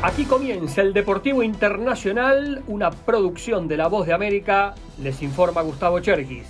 Aquí comienza el Deportivo Internacional, una producción de La Voz de América, les informa Gustavo Cherkis.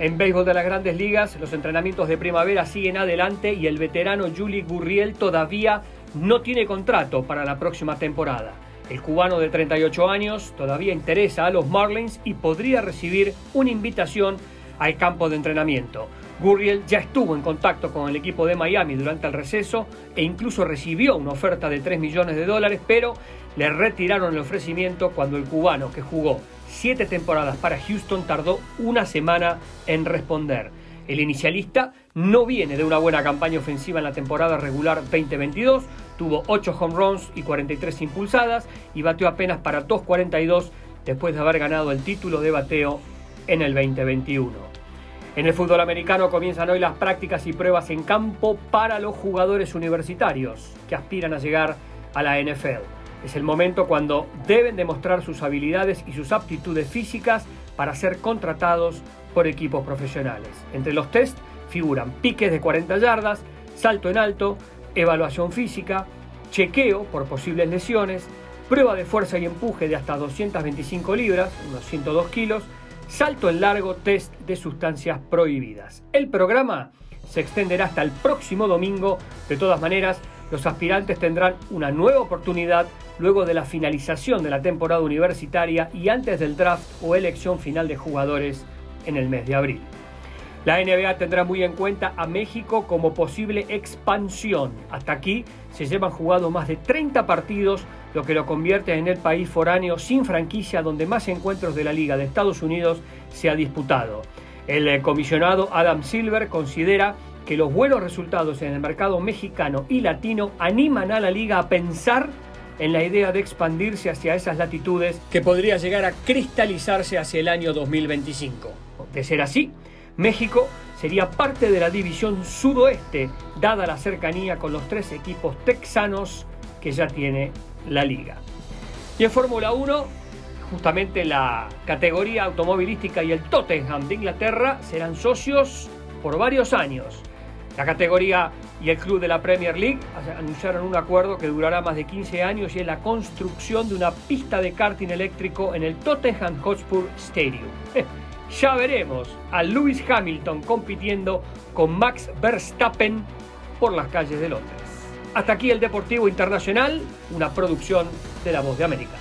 En béisbol de las grandes ligas, los entrenamientos de primavera siguen adelante y el veterano Juli Gurriel todavía no tiene contrato para la próxima temporada. El cubano de 38 años todavía interesa a los Marlins y podría recibir una invitación al campo de entrenamiento. Gurriel ya estuvo en contacto con el equipo de Miami durante el receso e incluso recibió una oferta de 3 millones de dólares, pero le retiraron el ofrecimiento cuando el cubano, que jugó siete temporadas para Houston, tardó una semana en responder. El inicialista no viene de una buena campaña ofensiva en la temporada regular 2022, tuvo 8 home runs y 43 impulsadas y bateó apenas para 2.42 después de haber ganado el título de bateo en el 2021. En el fútbol americano comienzan hoy las prácticas y pruebas en campo para los jugadores universitarios que aspiran a llegar a la NFL. Es el momento cuando deben demostrar sus habilidades y sus aptitudes físicas para ser contratados por equipos profesionales. Entre los test figuran piques de 40 yardas, salto en alto, evaluación física, chequeo por posibles lesiones, prueba de fuerza y empuje de hasta 225 libras, unos 102 kilos, Salto en largo test de sustancias prohibidas. El programa se extenderá hasta el próximo domingo. De todas maneras, los aspirantes tendrán una nueva oportunidad luego de la finalización de la temporada universitaria y antes del draft o elección final de jugadores en el mes de abril. La NBA tendrá muy en cuenta a México como posible expansión. Hasta aquí se llevan jugado más de 30 partidos, lo que lo convierte en el país foráneo sin franquicia donde más encuentros de la Liga de Estados Unidos se ha disputado. El eh, comisionado Adam Silver considera que los buenos resultados en el mercado mexicano y latino animan a la liga a pensar en la idea de expandirse hacia esas latitudes que podría llegar a cristalizarse hacia el año 2025. De ser así, México sería parte de la división sudoeste, dada la cercanía con los tres equipos texanos que ya tiene la liga. Y en Fórmula 1, justamente la categoría automovilística y el Tottenham de Inglaterra serán socios por varios años. La categoría y el club de la Premier League anunciaron un acuerdo que durará más de 15 años y es la construcción de una pista de karting eléctrico en el Tottenham Hotspur Stadium. ya veremos a Lewis Hamilton compitiendo con Max Verstappen por las calles de Londres. Hasta aquí el Deportivo Internacional, una producción de La Voz de América.